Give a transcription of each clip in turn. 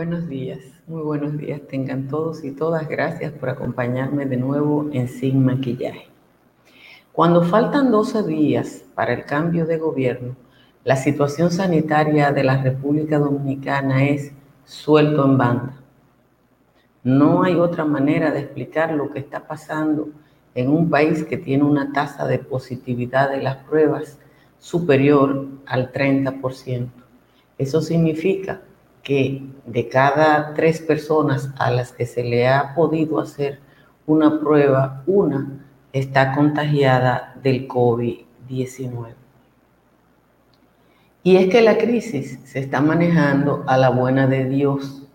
Buenos días, muy buenos días. Tengan todos y todas gracias por acompañarme de nuevo en Sin Maquillaje. Cuando faltan 12 días para el cambio de gobierno, la situación sanitaria de la República Dominicana es suelto en banda. No hay otra manera de explicar lo que está pasando en un país que tiene una tasa de positividad de las pruebas superior al 30%. Eso significa que de cada tres personas a las que se le ha podido hacer una prueba, una está contagiada del COVID-19. Y es que la crisis se está manejando a la buena de Dios.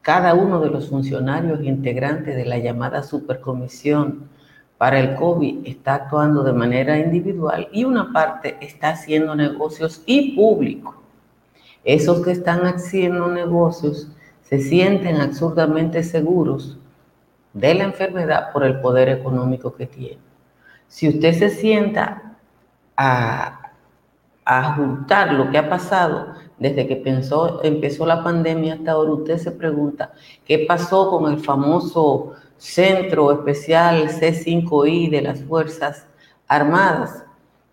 Cada uno de los funcionarios integrantes de la llamada supercomisión para el COVID está actuando de manera individual y una parte está haciendo negocios y público. Esos que están haciendo negocios se sienten absurdamente seguros de la enfermedad por el poder económico que tiene. Si usted se sienta a, a juntar lo que ha pasado desde que pensó, empezó la pandemia hasta ahora, usted se pregunta qué pasó con el famoso Centro Especial C5I de las Fuerzas Armadas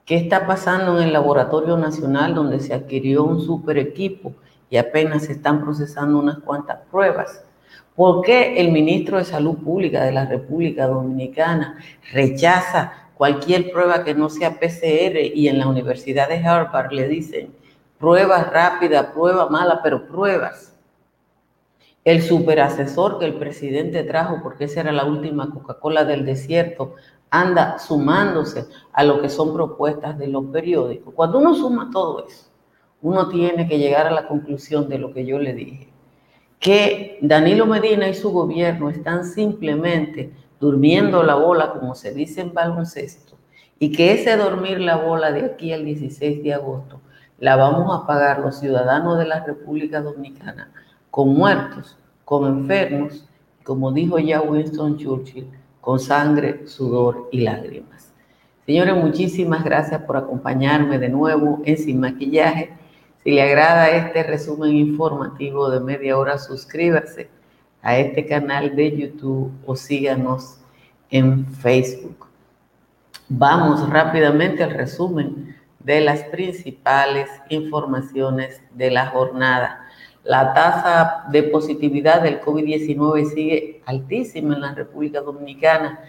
¿Qué está pasando en el Laboratorio Nacional donde se adquirió un super equipo y apenas se están procesando unas cuantas pruebas? ¿Por qué el ministro de Salud Pública de la República Dominicana rechaza cualquier prueba que no sea PCR y en la Universidad de Harvard le dicen pruebas rápidas, prueba mala, pero pruebas? El superasesor que el presidente trajo, porque esa era la última Coca-Cola del desierto, anda sumándose a lo que son propuestas de los periódicos. Cuando uno suma todo eso, uno tiene que llegar a la conclusión de lo que yo le dije, que Danilo Medina y su gobierno están simplemente durmiendo la bola, como se dice en baloncesto, y que ese dormir la bola de aquí al 16 de agosto la vamos a pagar los ciudadanos de la República Dominicana con muertos, con enfermos, como dijo ya Winston Churchill, con sangre, sudor y lágrimas. Señores, muchísimas gracias por acompañarme de nuevo en Sin Maquillaje. Si le agrada este resumen informativo de media hora, suscríbase a este canal de YouTube o síganos en Facebook. Vamos rápidamente al resumen de las principales informaciones de la jornada. La tasa de positividad del COVID-19 sigue altísima en la República Dominicana,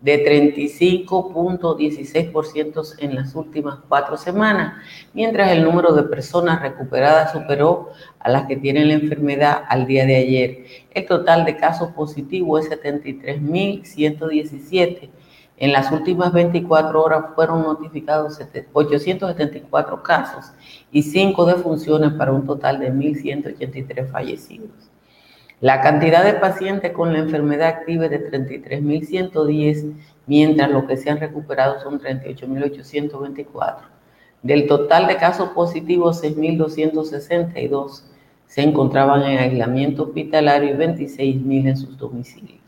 de 35.16% en las últimas cuatro semanas, mientras el número de personas recuperadas superó a las que tienen la enfermedad al día de ayer. El total de casos positivos es 73.117 en las últimas 24 horas fueron notificados 874 casos y 5 defunciones para un total de 1.183 fallecidos. La cantidad de pacientes con la enfermedad activa es de 33.110, mientras los que se han recuperado son 38.824. Del total de casos positivos, 6.262 se encontraban en aislamiento hospitalario y 26.000 en sus domicilios.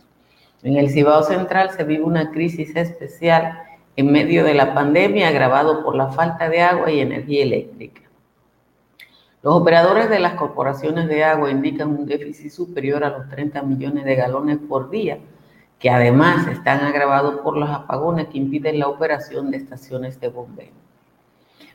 En el Cibao Central se vive una crisis especial en medio de la pandemia agravado por la falta de agua y energía eléctrica. Los operadores de las corporaciones de agua indican un déficit superior a los 30 millones de galones por día, que además están agravados por los apagones que impiden la operación de estaciones de bombeo.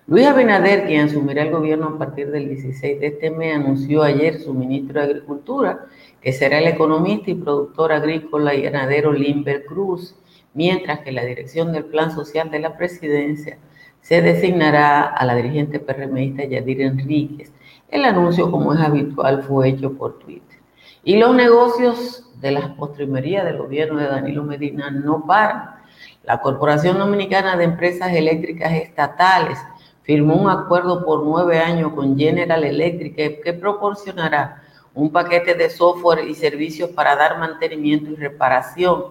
Luis Abinader, quien asumirá el gobierno a partir del 16 de este mes, anunció ayer su ministro de Agricultura, que será el economista y productor agrícola y ganadero Limber Cruz, mientras que la dirección del Plan Social de la Presidencia se designará a la dirigente PRMista Yadir Enríquez. El anuncio, como es habitual, fue hecho por Twitter. Y los negocios de las postrimerías del gobierno de Danilo Medina no paran. La Corporación Dominicana de Empresas Eléctricas Estatales firmó un acuerdo por nueve años con General Electric que proporcionará un paquete de software y servicios para dar mantenimiento y reparación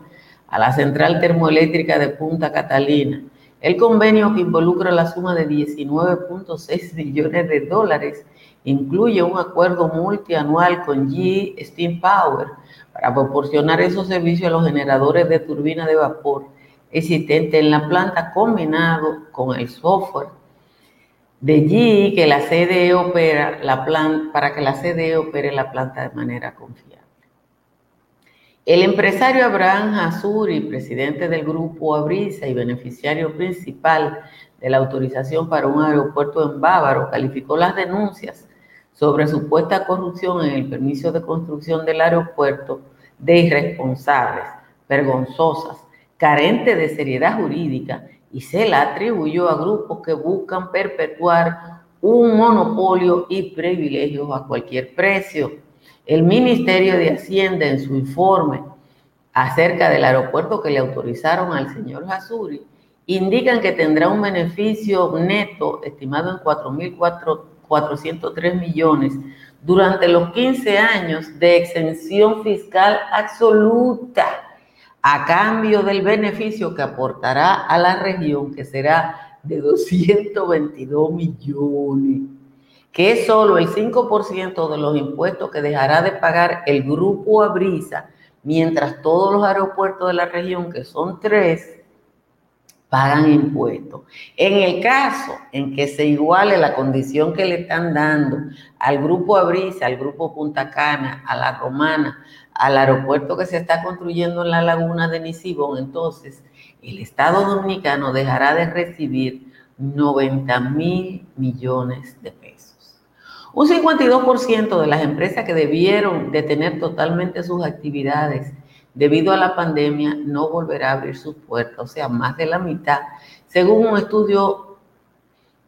a la central termoeléctrica de Punta Catalina. El convenio que involucra la suma de 19.6 millones de dólares incluye un acuerdo multianual con G Steam Power para proporcionar esos servicios a los generadores de turbina de vapor existentes en la planta combinado con el software De allí que la CDE opera la planta, para que la CDE opere la planta de manera confiable. El empresario Abraham Hazuri, presidente del grupo Abrisa y beneficiario principal de la autorización para un aeropuerto en Bávaro, calificó las denuncias sobre supuesta corrupción en el permiso de construcción del aeropuerto de irresponsables, vergonzosas, carentes de seriedad jurídica y se la atribuyó a grupos que buscan perpetuar un monopolio y privilegios a cualquier precio. El Ministerio de Hacienda en su informe acerca del aeropuerto que le autorizaron al señor Hasuri indican que tendrá un beneficio neto estimado en 4.403 millones durante los 15 años de exención fiscal absoluta a cambio del beneficio que aportará a la región, que será de 222 millones, que es solo el 5% de los impuestos que dejará de pagar el grupo Abrisa, mientras todos los aeropuertos de la región, que son tres, pagan impuestos. En el caso en que se iguale la condición que le están dando al grupo Abrisa, al grupo Punta Cana, a la Romana, al aeropuerto que se está construyendo en la laguna de Nisibón, entonces el Estado Dominicano dejará de recibir 90 mil millones de pesos. Un 52% de las empresas que debieron detener totalmente sus actividades debido a la pandemia no volverá a abrir sus puertas, o sea, más de la mitad, según un estudio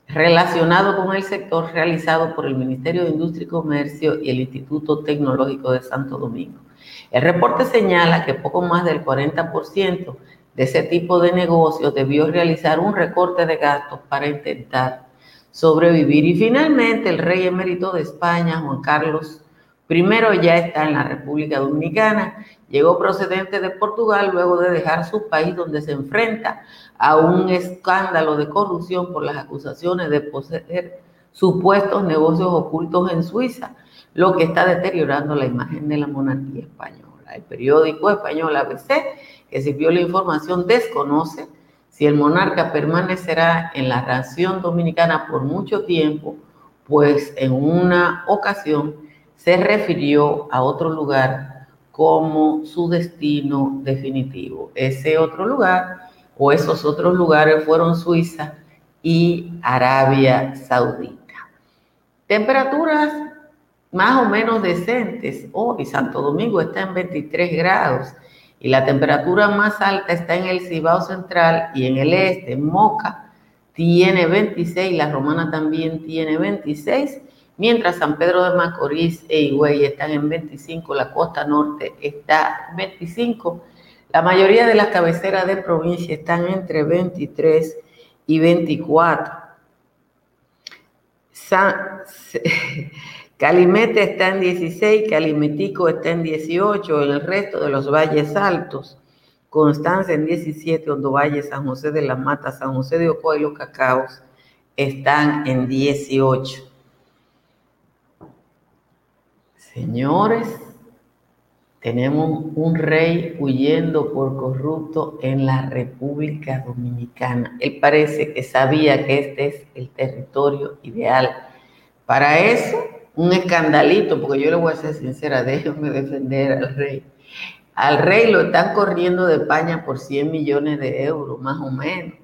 relacionado con el sector realizado por el Ministerio de Industria y Comercio y el Instituto Tecnológico de Santo Domingo. El reporte señala que poco más del 40% de ese tipo de negocios debió realizar un recorte de gastos para intentar sobrevivir. Y finalmente el rey emérito de España, Juan Carlos I, ya está en la República Dominicana, llegó procedente de Portugal luego de dejar su país donde se enfrenta a un escándalo de corrupción por las acusaciones de poseer supuestos negocios ocultos en Suiza, lo que está deteriorando la imagen de la monarquía española. El periódico español ABC, que sirvió la información, desconoce si el monarca permanecerá en la nación dominicana por mucho tiempo, pues en una ocasión se refirió a otro lugar como su destino definitivo. Ese otro lugar o esos otros lugares fueron Suiza y Arabia Saudita. Temperaturas más o menos decentes. Hoy Santo Domingo está en 23 grados y la temperatura más alta está en el Cibao Central y en el este, Moca, tiene 26, la Romana también tiene 26, mientras San Pedro de Macorís e Higüey están en 25, la costa norte está en 25, la mayoría de las cabeceras de provincia están entre 23 y 24. San, Calimete está en 16, Calimetico está en 18, el resto de los valles altos, Constanza en 17, Hondo Valle, San José de la Mata, San José de Ocoa y los Cacaos están en 18. Señores, tenemos un rey huyendo por corrupto en la República Dominicana. Él parece que sabía que este es el territorio ideal. Para eso un escandalito, porque yo le voy a ser sincera, déjenme defender al rey. Al rey lo están corriendo de España por 100 millones de euros, más o menos.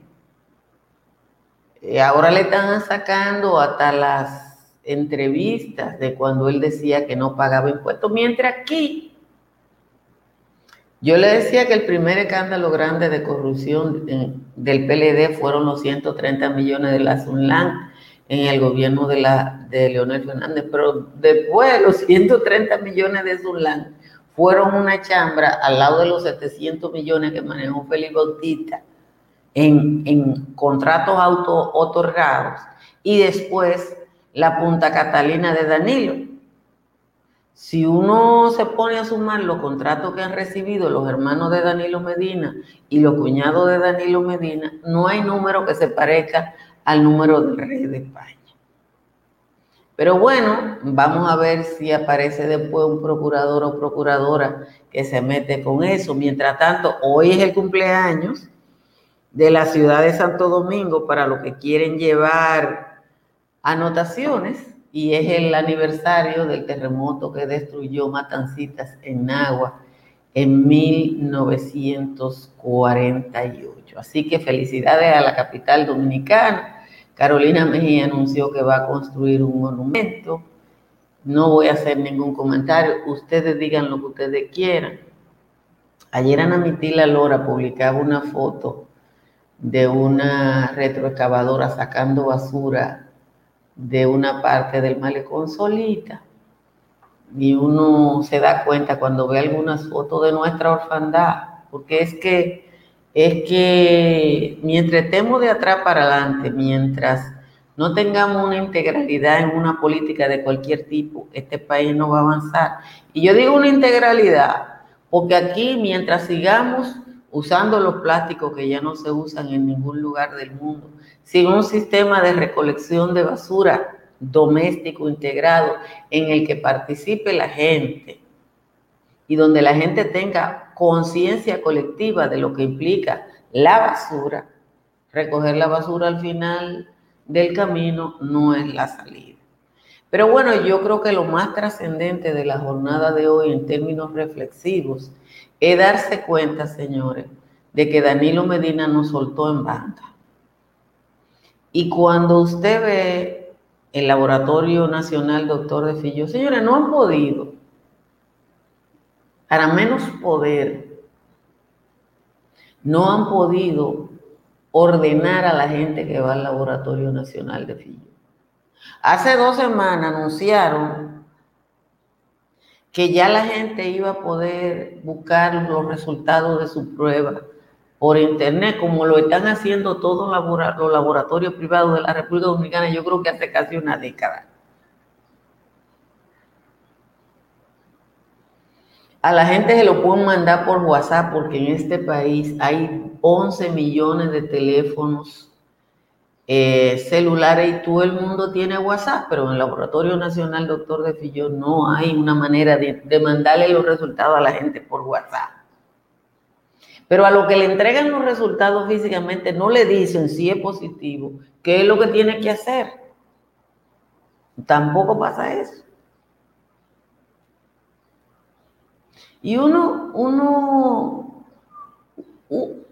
Y ahora le están sacando hasta las entrevistas de cuando él decía que no pagaba impuestos, mientras aquí yo le decía que el primer escándalo grande de corrupción del PLD fueron los 130 millones de la Sunlan en el gobierno de, la, de Leonel Fernández, pero después los 130 millones de Zulán fueron una chambra al lado de los 700 millones que manejó Félix Bautista en, en contratos auto otorgados y después la Punta Catalina de Danilo. Si uno se pone a sumar los contratos que han recibido los hermanos de Danilo Medina y los cuñados de Danilo Medina, no hay número que se parezca al número del rey de España. Pero bueno, vamos a ver si aparece después un procurador o procuradora que se mete con eso. Mientras tanto, hoy es el cumpleaños de la ciudad de Santo Domingo para los que quieren llevar anotaciones y es el aniversario del terremoto que destruyó Matancitas en Nagua en 1948. Así que felicidades a la capital dominicana. Carolina Mejía anunció que va a construir un monumento. No voy a hacer ningún comentario. Ustedes digan lo que ustedes quieran. Ayer Ana Mitila Lora publicaba una foto de una retroexcavadora sacando basura de una parte del malecón solita. Y uno se da cuenta cuando ve algunas fotos de nuestra orfandad, porque es que, es que mientras estemos de atrás para adelante, mientras no tengamos una integralidad en una política de cualquier tipo, este país no va a avanzar. Y yo digo una integralidad porque aquí, mientras sigamos usando los plásticos que ya no se usan en ningún lugar del mundo, sin un sistema de recolección de basura doméstico integrado en el que participe la gente y donde la gente tenga conciencia colectiva de lo que implica la basura, recoger la basura al final del camino no es la salida. Pero bueno, yo creo que lo más trascendente de la jornada de hoy en términos reflexivos es darse cuenta, señores, de que Danilo Medina nos soltó en banda. Y cuando usted ve el Laboratorio Nacional Doctor de Fillo, señores, no han podido, para menos poder, no han podido ordenar a la gente que va al Laboratorio Nacional de Fillo. Hace dos semanas anunciaron que ya la gente iba a poder buscar los resultados de su prueba por internet, como lo están haciendo todos los laboratorios privados de la República Dominicana, yo creo que hace casi una década. A la gente se lo pueden mandar por WhatsApp porque en este país hay 11 millones de teléfonos eh, celulares y todo el mundo tiene WhatsApp, pero en el Laboratorio Nacional Doctor de Fillón no hay una manera de, de mandarle los resultados a la gente por WhatsApp. Pero a lo que le entregan los resultados físicamente no le dicen si es positivo, qué es lo que tiene que hacer. Tampoco pasa eso. Y uno, uno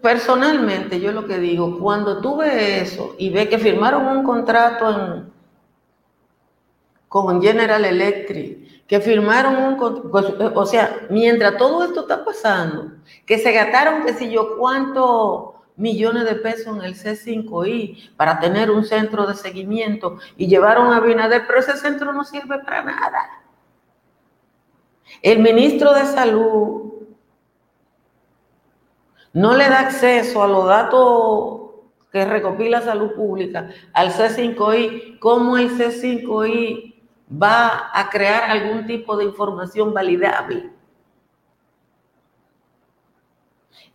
personalmente, yo lo que digo, cuando tú ves eso y ves que firmaron un contrato con General Electric, que firmaron un pues, o sea, mientras todo esto está pasando, que se gastaron, qué sé yo, cuántos millones de pesos en el C5I para tener un centro de seguimiento y llevaron a Binader, pero ese centro no sirve para nada. El ministro de Salud no le da acceso a los datos que recopila salud pública al C5I, ¿cómo el C5I va a crear algún tipo de información validable?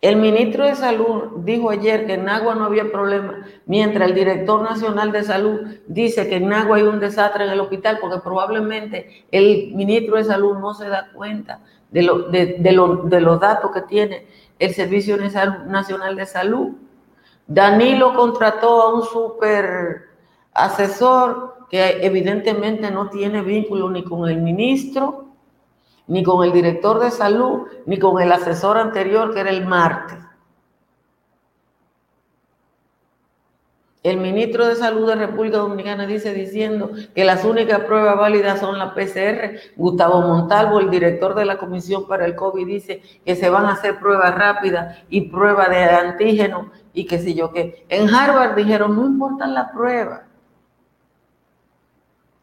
El ministro de Salud dijo ayer que en Agua no había problema, mientras el director nacional de Salud dice que en Agua hay un desastre en el hospital, porque probablemente el ministro de Salud no se da cuenta de, de los datos que tiene el Servicio Nacional de Salud. Danilo contrató a un super asesor que evidentemente no tiene vínculo ni con el ministro, ni con el director de salud, ni con el asesor anterior que era el martes. El ministro de Salud de República Dominicana dice diciendo que las únicas pruebas válidas son la PCR. Gustavo Montalvo, el director de la Comisión para el COVID, dice que se van a hacer pruebas rápidas y pruebas de antígeno y qué sé yo qué. En Harvard dijeron, no importan las pruebas.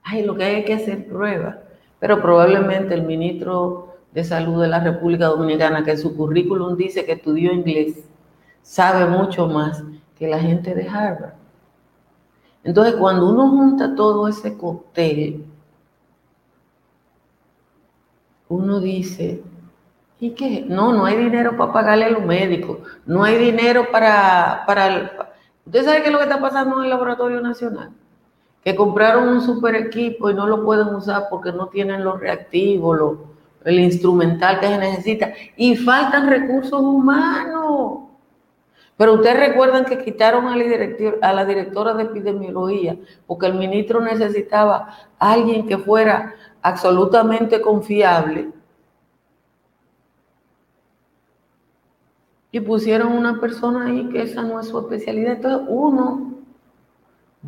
Ay, lo que hay que hacer pruebas. Pero probablemente el ministro de Salud de la República Dominicana, que en su currículum dice que estudió inglés, sabe mucho más que la gente de Harvard. Entonces, cuando uno junta todo ese cóctel, uno dice, ¿y qué? No, no hay dinero para pagarle a los médicos, no hay dinero para... para ¿Usted sabe qué es lo que está pasando en el Laboratorio Nacional? Que compraron un super equipo y no lo pueden usar porque no tienen los reactivos, el instrumental que se necesita, y faltan recursos humanos. Pero ustedes recuerdan que quitaron a la, directora de epidemiología porque el ministro necesitaba a alguien que fuera absolutamente confiable. Y pusieron una persona ahí que esa no es su especialidad. Entonces, uno,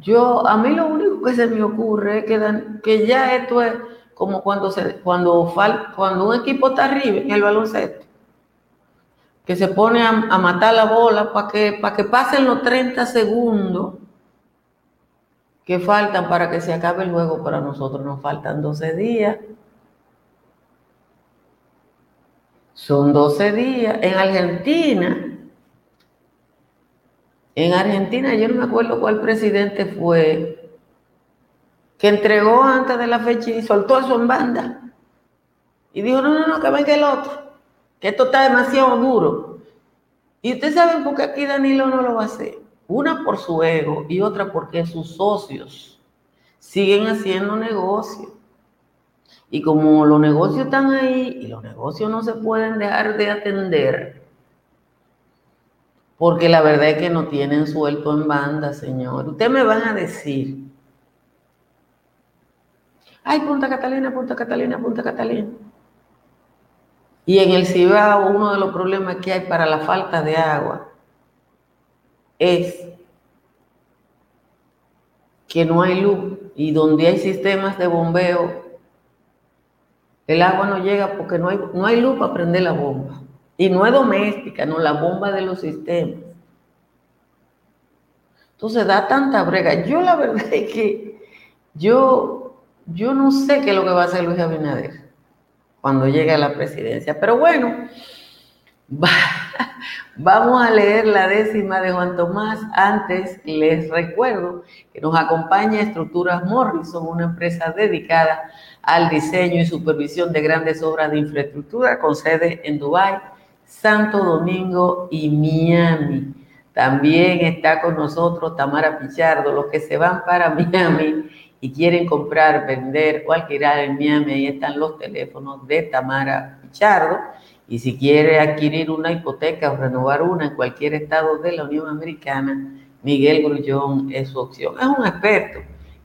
yo, a mí lo único que se me ocurre es que, ya esto es como cuando, se, cuando un equipo está arriba en el baloncesto, que se pone a, matar la bola para que, para que pasen los 30 segundos que faltan para que se acabe el juego para nosotros. Nos faltan 12 días. Son 12 días. En Argentina, en Argentina, yo no me acuerdo cuál presidente fue, que entregó antes de la fecha y soltó eso en banda. Y dijo, no, no, no, que venga el otro, esto está demasiado duro. Y ustedes saben por qué aquí Danilo no lo va a hacer. Una por su ego y otra porque sus socios siguen haciendo negocios. Y como los negocios están ahí y los negocios no se pueden dejar de atender, porque la verdad es que no tienen suelto en banda, señor. Ustedes me van a decir, ay, Punta Catalina, Punta Catalina, Punta Catalina. Y en el Cibao uno de los problemas que hay para la falta de agua es que no hay luz y donde hay sistemas de bombeo, el agua no llega porque no hay, no hay luz para prender la bomba. Y no es doméstica, no la bomba de los sistemas. Entonces da tanta brega. Yo la verdad es que yo, yo no sé qué es lo que va a hacer Luis Abinader cuando llegue a la presidencia. Pero bueno, vamos a leer la décima de Juan Tomás. Antes les recuerdo que nos acompaña Estructuras Morrison, una empresa dedicada al diseño y supervisión de grandes obras de infraestructura con sede en Dubái Santo Domingo y Miami. También está con nosotros Tamara Pichardo. Los que se van para Miami y quieren comprar, vender o alquilar en Miami, ahí están los teléfonos de Tamara Pichardo. Y si quiere adquirir una hipoteca o renovar una en cualquier estado de la Unión Americana, Miguel Grullón es su opción. Es un experto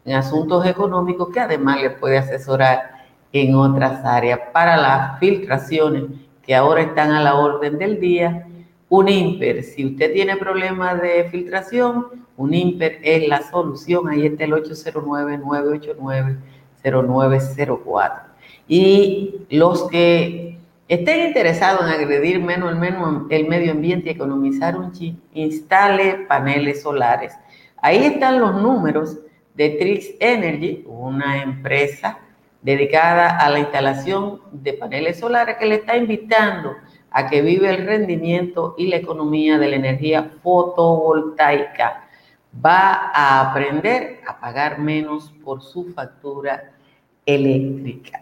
en asuntos económicos que además le puede asesorar en otras áreas para las filtraciones que ahora están a la orden del día. Un IMPER, si usted tiene problemas de filtración, un IMPER es la solución. Ahí está el 809-989-0904. Y los que estén interesados en agredir menos, menos el medio ambiente y economizar un chip, instale paneles solares. Ahí están los números de Trix Energy, una empresa dedicada a la instalación de paneles solares que le está invitando a que vive el rendimiento y la economía de la energía fotovoltaica. Va a aprender a pagar menos por su factura eléctrica.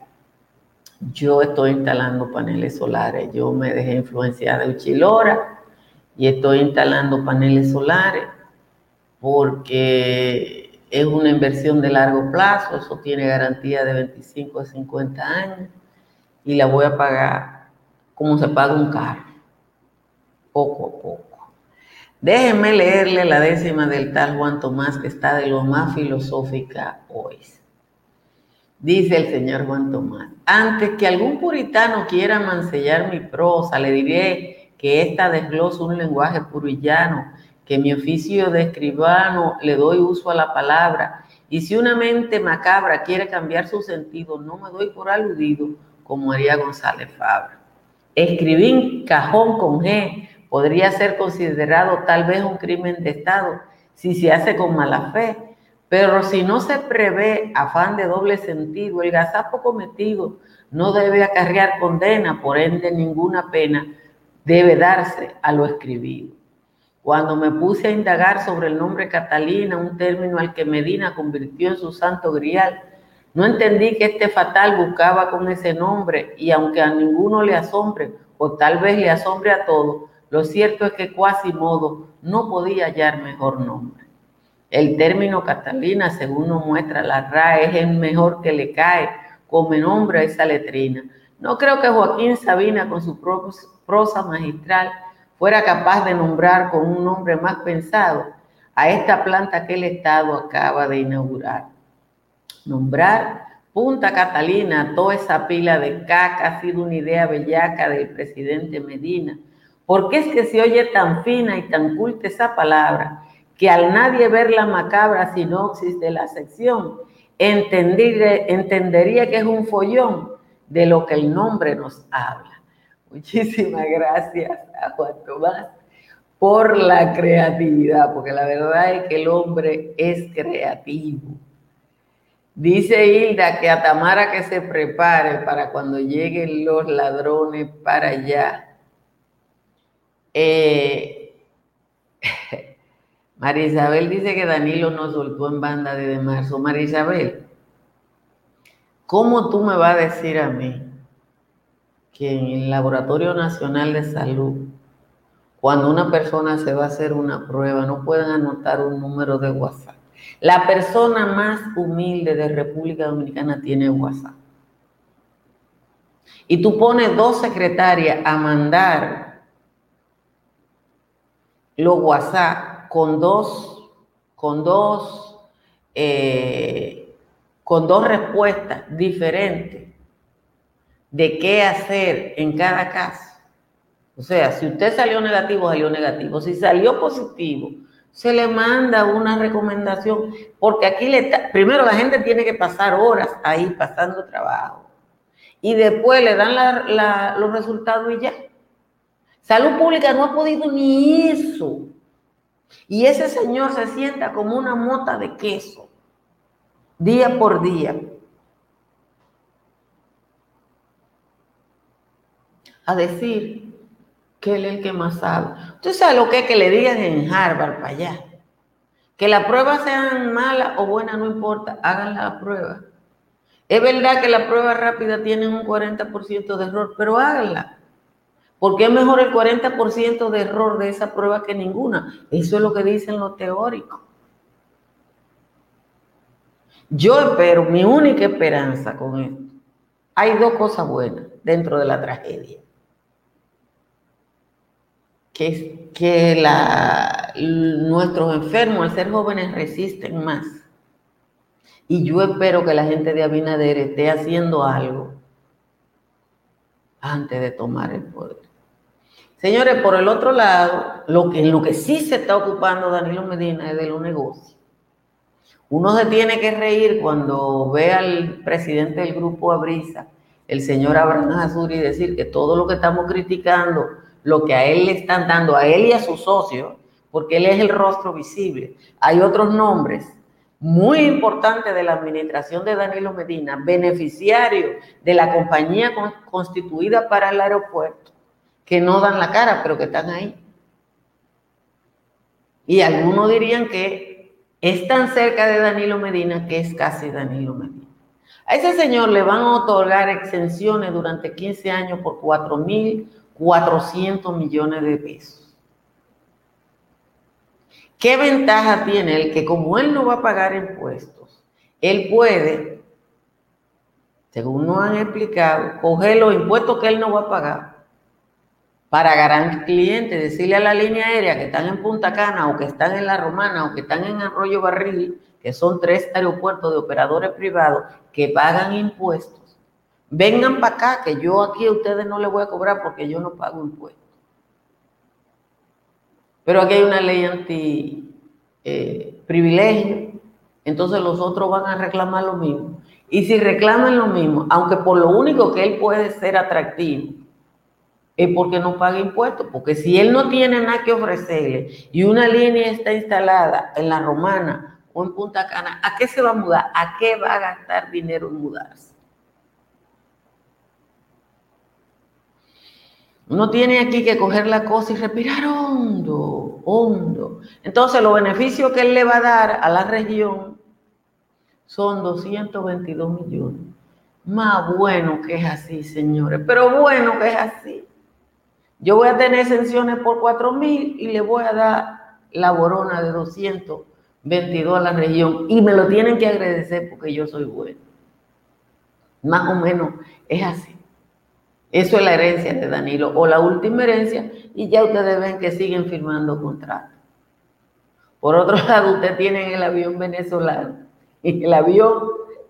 Yo estoy instalando paneles solares. Yo me dejé influenciar de Uchilora y estoy instalando paneles solares porque es una inversión de largo plazo, eso tiene garantía de 25 a 50 años y la voy a pagar como se paga un carro, poco a poco. Déjenme leerle la décima del tal Juan Tomás que está de lo más filosófica hoy. Dice el señor Juan Tomás, antes que algún puritano quiera mansellar mi prosa, le diré que esta desglosa un lenguaje puro y llano que mi oficio de escribano le doy uso a la palabra, y si una mente macabra quiere cambiar su sentido, no me doy por aludido como haría González Fabra. Escribir cajón con G podría ser considerado tal vez un crimen de Estado si se hace con mala fe, pero si no se prevé afán de doble sentido, el gazapo cometido no debe acarrear condena, por ende ninguna pena debe darse a lo escribido. Cuando me puse a indagar sobre el nombre Catalina, un término al que Medina convirtió en su santo grial, no entendí que este fatal buscaba con ese nombre y aunque a ninguno le asombre, o tal vez le asombre a todos, lo cierto es que modo no podía hallar mejor nombre. El término Catalina, según nos muestra la RAE, es el mejor que le cae como nombre a esa letrina. No creo que Joaquín Sabina, con su prosa magistral, fuera capaz de nombrar con un nombre más pensado a esta planta que el Estado acaba de inaugurar. Nombrar Punta Catalina, toda esa pila de caca ha sido una idea bellaca del presidente Medina. Porque es que se oye tan fina y tan culta esa palabra que al nadie ver la macabra sinopsis de la sección, entendería que es un follón de lo que el nombre nos habla. Muchísimas gracias a Juan Tomás por la creatividad, porque la verdad es que el hombre es creativo. Dice Hilda que a Tamara que se prepare para cuando lleguen los ladrones para allá. Eh, María Isabel dice que Danilo nos soltó en banda desde marzo. María Isabel, ¿cómo tú me vas a decir a mí que en el Laboratorio Nacional de Salud, cuando una persona se va a hacer una prueba, no pueden anotar un número de WhatsApp? La persona más humilde de República Dominicana tiene WhatsApp. Y tú pones dos secretarias a mandar los WhatsApp con dos, con dos, eh, con dos respuestas diferentes de qué hacer en cada caso. O sea, si usted salió negativo, salió negativo. Si salió positivo, se le manda una recomendación, porque aquí le está, primero la gente tiene que pasar horas ahí pasando trabajo y después le dan los resultados y ya. Salud Pública no ha podido ni eso. Y ese señor se sienta como una mota de queso, día por día. A decir que él es el que más sabe. Usted sabe lo que es que le digan en Harvard para allá. Que las pruebas sean malas o buenas, no importa, hagan la prueba. Es verdad que la prueba rápida tiene un 40% de error, pero háganla. Porque es mejor el 40% de error de esa prueba que ninguna. Eso es lo que dicen los teóricos. Yo espero, mi única esperanza con esto, hay dos cosas buenas dentro de la tragedia que, que la, nuestros enfermos al ser jóvenes resisten más. Y yo espero que la gente de Abinader esté haciendo algo antes de tomar el poder. Señores, por el otro lado, lo que, lo que sí se está ocupando Danilo Medina es de los negocios. Uno se tiene que reír cuando ve al presidente del grupo Abrisa, el señor Abraham Azuri, decir que todo lo que estamos criticando lo que a él le están dando, a él y a sus socios, porque él es el rostro visible. Hay otros nombres muy importantes de la administración de Danilo Medina, beneficiarios de la compañía constituida para el aeropuerto, que no dan la cara, pero que están ahí. Y algunos dirían que es tan cerca de Danilo Medina que es casi Danilo Medina. A ese señor le van a otorgar exenciones durante 15 años por 4 mil 400 millones de pesos. ¿Qué ventaja tiene el que como él no va a pagar impuestos, él puede, según nos han explicado, coger los impuestos que él no va a pagar para ganar clientes, decirle a la línea aérea que están en Punta Cana o que están en La Romana o que están en Arroyo Barril, que son tres aeropuertos de operadores privados que pagan impuestos Vengan para acá, que yo aquí a ustedes no les voy a cobrar porque yo no pago impuestos. Pero aquí hay una ley anti eh, privilegio, entonces los otros van a reclamar lo mismo. Y si reclaman lo mismo, aunque por lo único que él puede ser atractivo, es porque no paga impuestos, porque si él no tiene nada que ofrecerle y una línea está instalada en la Romana o en Punta Cana, ¿a qué se va a mudar? ¿A qué va a gastar dinero en mudarse? Uno tiene aquí que coger la cosa y respirar hondo, hondo. Entonces, los beneficios que él le va a dar a la región son 222 millones. Más bueno que es así, señores, pero bueno que es así. Yo voy a tener exenciones por 4 mil y le voy a dar la borona de 222 a la región y me lo tienen que agradecer porque yo soy bueno. Más o menos es así. Eso es la herencia de Danilo, o la última herencia, y ya ustedes ven que siguen firmando contratos. Por otro lado, ustedes tienen el avión venezolano, y el avión,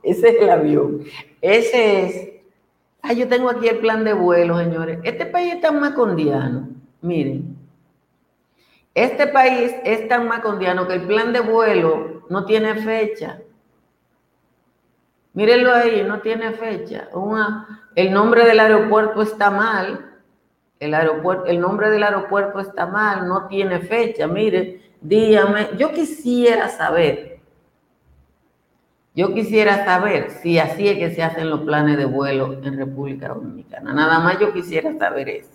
ese es el avión, ese es... Ah, yo tengo aquí el plan de vuelo, señores. Este país es tan macondiano, miren. Este país es tan macondiano que el plan de vuelo no tiene fecha. Mírenlo ahí, no tiene fecha. el nombre del aeropuerto está mal. El, aeropuerto, el nombre del aeropuerto está mal, no tiene fecha. Mire, dígame, yo quisiera saber, yo quisiera saber si así es que se hacen los planes de vuelo en República Dominicana. Nada más yo quisiera saber eso.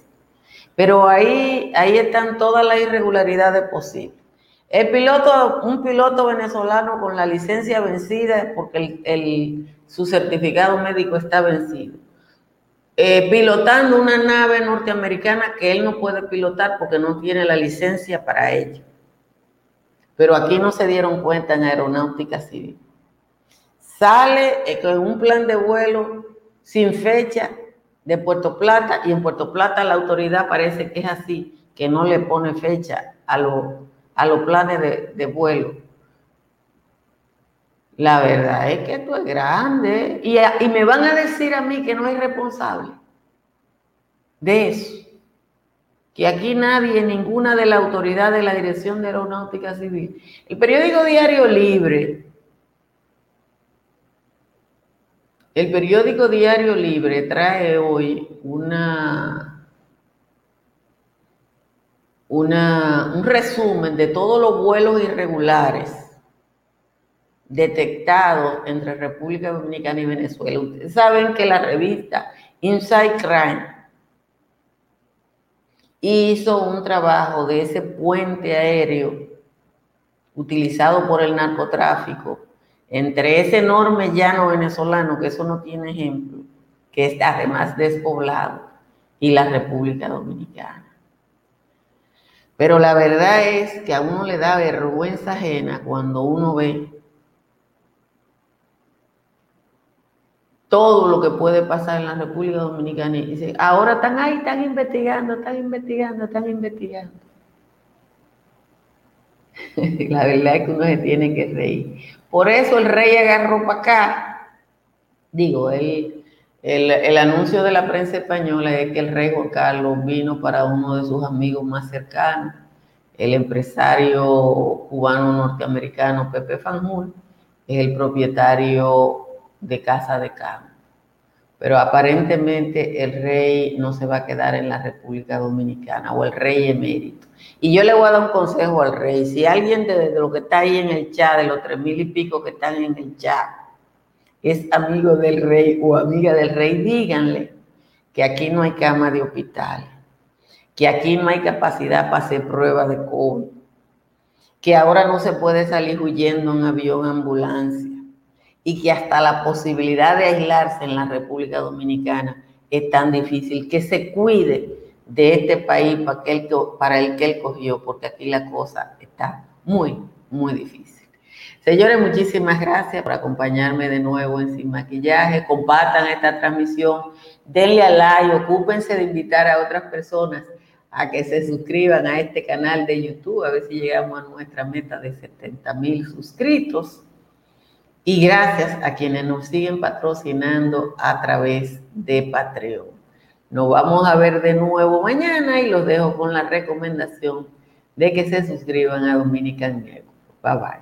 Pero ahí, ahí están todas las irregularidades posibles. El piloto, un piloto venezolano con la licencia vencida porque el, su certificado médico está vencido. Eh, pilotando una nave norteamericana que él no puede pilotar porque no tiene la licencia para ello. Pero aquí no se dieron cuenta en aeronáutica civil. Sale eh, con un plan de vuelo sin fecha de Puerto Plata y en Puerto Plata la autoridad parece que es así, que no le pone fecha a, a los planes de, vuelo. La verdad es que esto es grande y, y me van a decir a mí que no hay responsable de eso. Que aquí nadie, ninguna de la autoridad de la Dirección de Aeronáutica Civil. El periódico Diario Libre El periódico Diario Libre trae hoy una, una, un resumen de todos los vuelos irregulares detectados entre República Dominicana y Venezuela. Ustedes saben que la revista Inside Crime hizo un trabajo de ese puente aéreo utilizado por el narcotráfico entre ese enorme llano venezolano, que eso no tiene ejemplo, que está además despoblado, y la República Dominicana. Pero la verdad es que a uno le da vergüenza ajena cuando uno ve todo lo que puede pasar en la República Dominicana y dice, ahora están ahí, están investigando, están investigando, están investigando. la verdad es que uno se tiene que reír. Por eso el rey agarró para acá. Digo, el, anuncio de la prensa española es que el rey Juan Carlos vino para uno de sus amigos más cercanos, el empresario cubano norteamericano Pepe Fanjul, es el propietario de Casa de Campo. Pero aparentemente el rey no se va a quedar en la República Dominicana o el rey emérito. Y yo le voy a dar un consejo al rey. Si alguien de, de lo que está ahí en el chat, de los tres mil y pico que están en el chat, es amigo del rey o amiga del rey, díganle que aquí no hay cama de hospital, que aquí no hay capacidad para hacer pruebas de COVID, que ahora no se puede salir huyendo en avión, ambulancia y que hasta la posibilidad de aislarse en la República Dominicana es tan difícil, que se cuide de este país para, el que él cogió, porque aquí la cosa está muy, muy difícil. Señores, muchísimas gracias por acompañarme de nuevo en Sin Maquillaje. Compartan esta transmisión, denle a like, ocúpense de invitar a otras personas a que se suscriban a este canal de YouTube, a ver si llegamos a nuestra meta de 70 mil suscritos. Y gracias a quienes nos siguen patrocinando a través de Patreon. Nos vamos a ver de nuevo mañana y los dejo con la recomendación de que se suscriban a Dominican Network. Bye bye.